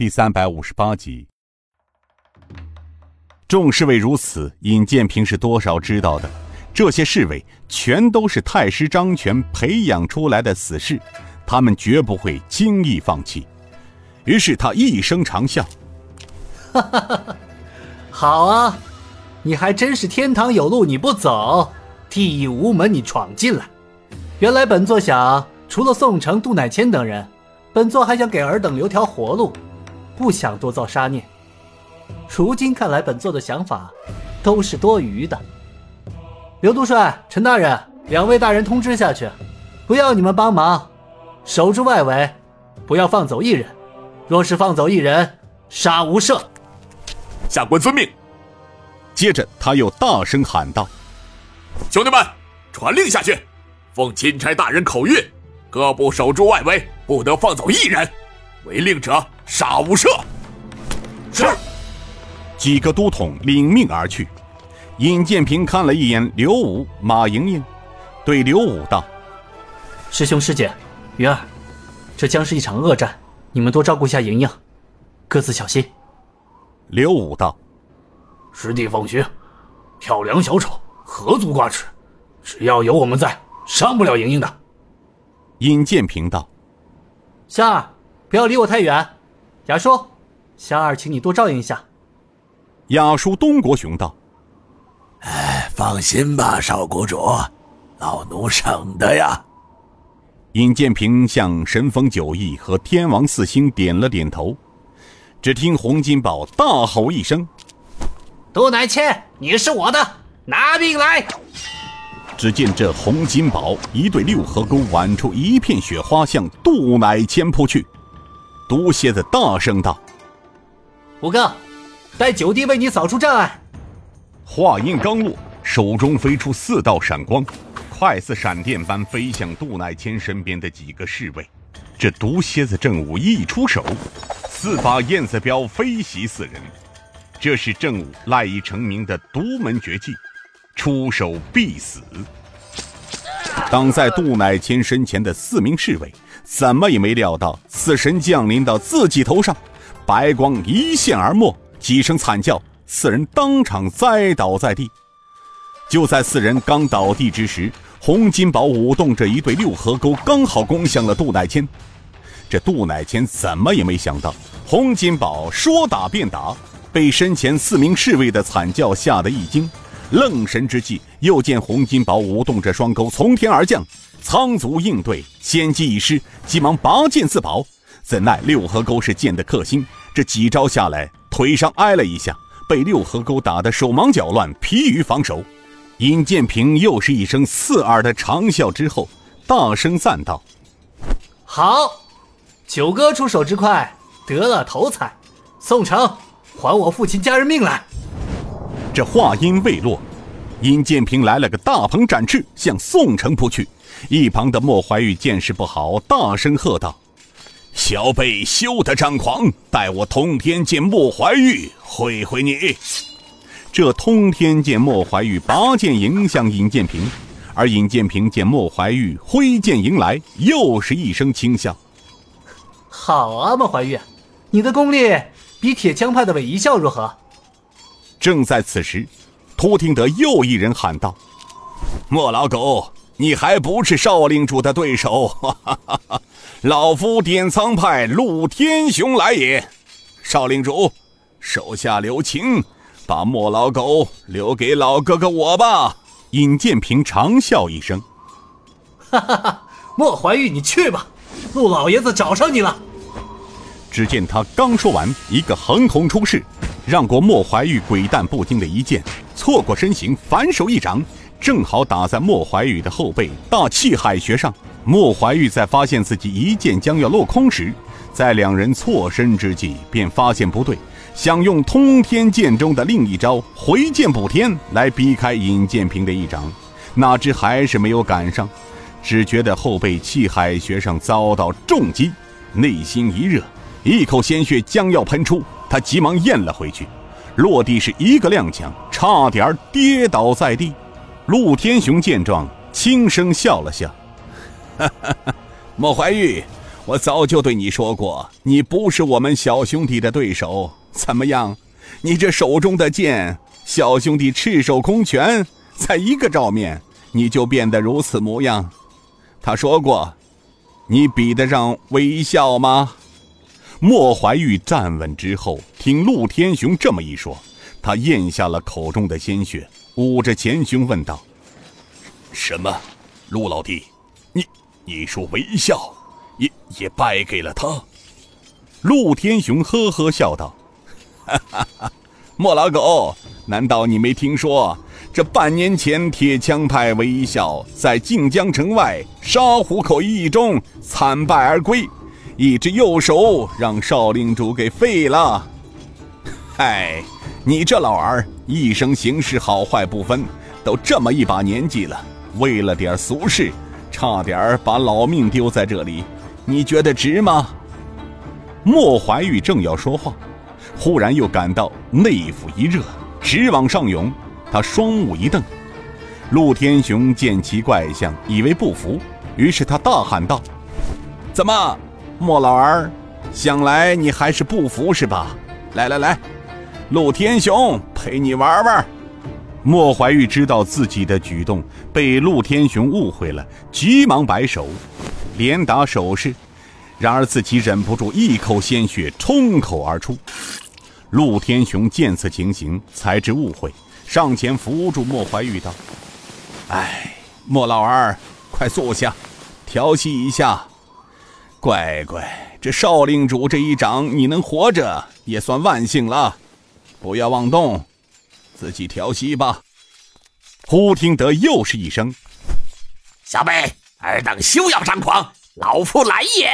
第三百五十八集。众侍卫如此，尹建平是多少知道的。这些侍卫全都是太师张权培养出来的死士，他们绝不会轻易放弃。于是他一声长啸：“哈哈哈！好啊，你还真是天堂有路你不走，地狱无门你闯进来。原来本座想，除了宋城、杜乃谦等人，本座还想给尔等留条活路。”不想多造杀孽，如今看来，本座的想法都是多余的。刘督帅、陈大人，两位大人通知下去，不要你们帮忙，守住外围，不要放走一人。若是放走一人，杀无赦。下官遵命。接着他又大声喊道：“兄弟们，传令下去，奉钦差大人口谕，各部守住外围，不得放走一人。”违令者杀无赦。是。几个都统领命而去。尹建平看了一眼刘武、马莹莹，对刘武道：“师兄师姐，云儿，这将是一场恶战，你们多照顾一下莹莹，各自小心。”刘武道：“师弟放心，跳梁小丑何足挂齿，只要有我们在，伤不了莹莹的。”尹建平道：“夏儿。”不要离我太远，雅叔，香儿，请你多照应一下。雅叔东国雄道：“哎，放心吧，少谷主，老奴省得呀。”尹建平向神风九翼和天王四星点了点头。只听洪金宝大吼一声：“杜乃谦，你是我的，拿命来！”只见这洪金宝一对六合钩挽出一片雪花，向杜乃谦扑去。毒蝎子大声道：“五哥，待九弟为你扫除障碍。”话音刚落，手中飞出四道闪光，快似闪电般飞向杜乃谦身边的几个侍卫。这毒蝎子正武一出手，四把燕子镖飞袭四人。这是正武赖以成名的独门绝技，出手必死。挡在杜乃谦身前的四名侍卫。怎么也没料到，死神降临到自己头上，白光一现而没，几声惨叫，四人当场栽倒在地。就在四人刚倒地之时，洪金宝舞动着一对六合钩，刚好攻向了杜乃谦。这杜乃谦怎么也没想到，洪金宝说打便打，被身前四名侍卫的惨叫吓得一惊，愣神之际，又见洪金宝舞动着双钩从天而降。仓卒应对，先机已失，急忙拔剑自保。怎奈六合钩是剑的克星，这几招下来，腿上挨了一下，被六合钩打得手忙脚乱，疲于防守。尹建平又是一声刺耳的长啸之后，大声赞道：“好，九哥出手之快，得了头彩。宋城，还我父亲家人命来！”这话音未落，尹建平来了个大鹏展翅，向宋城扑去。一旁的莫怀玉见势不好，大声喝道：“小辈休得张狂，待我通天剑莫怀玉会会你！”这通天剑莫怀玉拔剑迎向尹建平，而尹建平见莫怀玉挥剑迎来，又是一声轻笑：“好啊，莫怀玉，你的功力比铁枪派的韦一笑如何？”正在此时，突听得又一人喊道：“莫老狗！”你还不是少令主的对手，哈哈哈哈老夫典藏派陆天雄来也。少令主，手下留情，把莫老狗留给老哥哥我吧。尹建平长笑一声，哈哈哈！莫怀玉，你去吧，陆老爷子找上你了。只见他刚说完，一个横空出世，让过莫怀玉鬼蛋不惊的一剑，错过身形，反手一掌。正好打在莫怀玉的后背大气海穴上。莫怀玉在发现自己一剑将要落空时，在两人错身之际，便发现不对，想用通天剑中的另一招回剑补天来避开尹建平的一掌，哪知还是没有赶上，只觉得后背气海穴上遭到重击，内心一热，一口鲜血将要喷出，他急忙咽了回去，落地是一个踉跄，差点跌倒在地。陆天雄见状，轻声笑了笑：“ 莫怀玉，我早就对你说过，你不是我们小兄弟的对手。怎么样？你这手中的剑，小兄弟赤手空拳，才一个照面，你就变得如此模样。他说过，你比得上微笑吗？莫怀玉站稳之后，听陆天雄这么一说，他咽下了口中的鲜血，捂着前胸问道：“什么？陆老弟，你你说微笑？”也也败给了他。陆天雄呵呵笑道：“哈哈哈，莫老狗，难道你没听说这半年前铁枪派韦笑在靖江城外沙虎口一役中惨败而归，一只右手让少令主给废了？嗨，你这老儿一生行事好坏不分，都这么一把年纪了，为了点俗事，差点把老命丢在这里。”你觉得值吗？莫怀玉正要说话，忽然又感到内腹一热，直往上涌。他双目一瞪，陆天雄见其怪相，以为不服，于是他大喊道：“怎么，莫老儿，想来你还是不服是吧？来来来，陆天雄陪你玩玩。”莫怀玉知道自己的举动被陆天雄误会了，急忙摆手。连打手势，然而自己忍不住一口鲜血冲口而出。陆天雄见此情形，才知误会，上前扶住莫怀玉道：“哎，莫老儿，快坐下，调息一下。乖乖，这少令主这一掌，你能活着也算万幸了。不要妄动，自己调息吧。”忽听得又是一声：“小辈。”尔等休要张狂，老夫来也！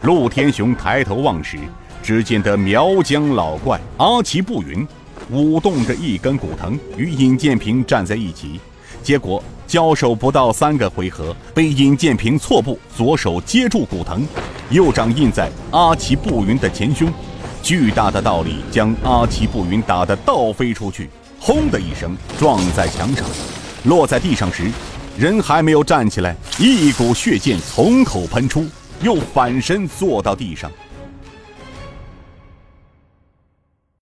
陆天雄抬头望时，只见得苗疆老怪阿奇布云舞动着一根古藤，与尹建平站在一起。结果交手不到三个回合，被尹建平错步，左手接住骨藤，右掌印在阿奇步云的前胸，巨大的道力将阿奇步云打得倒飞出去，轰的一声撞在墙上，落在地上时。人还没有站起来，一股血溅从口喷出，又反身坐到地上。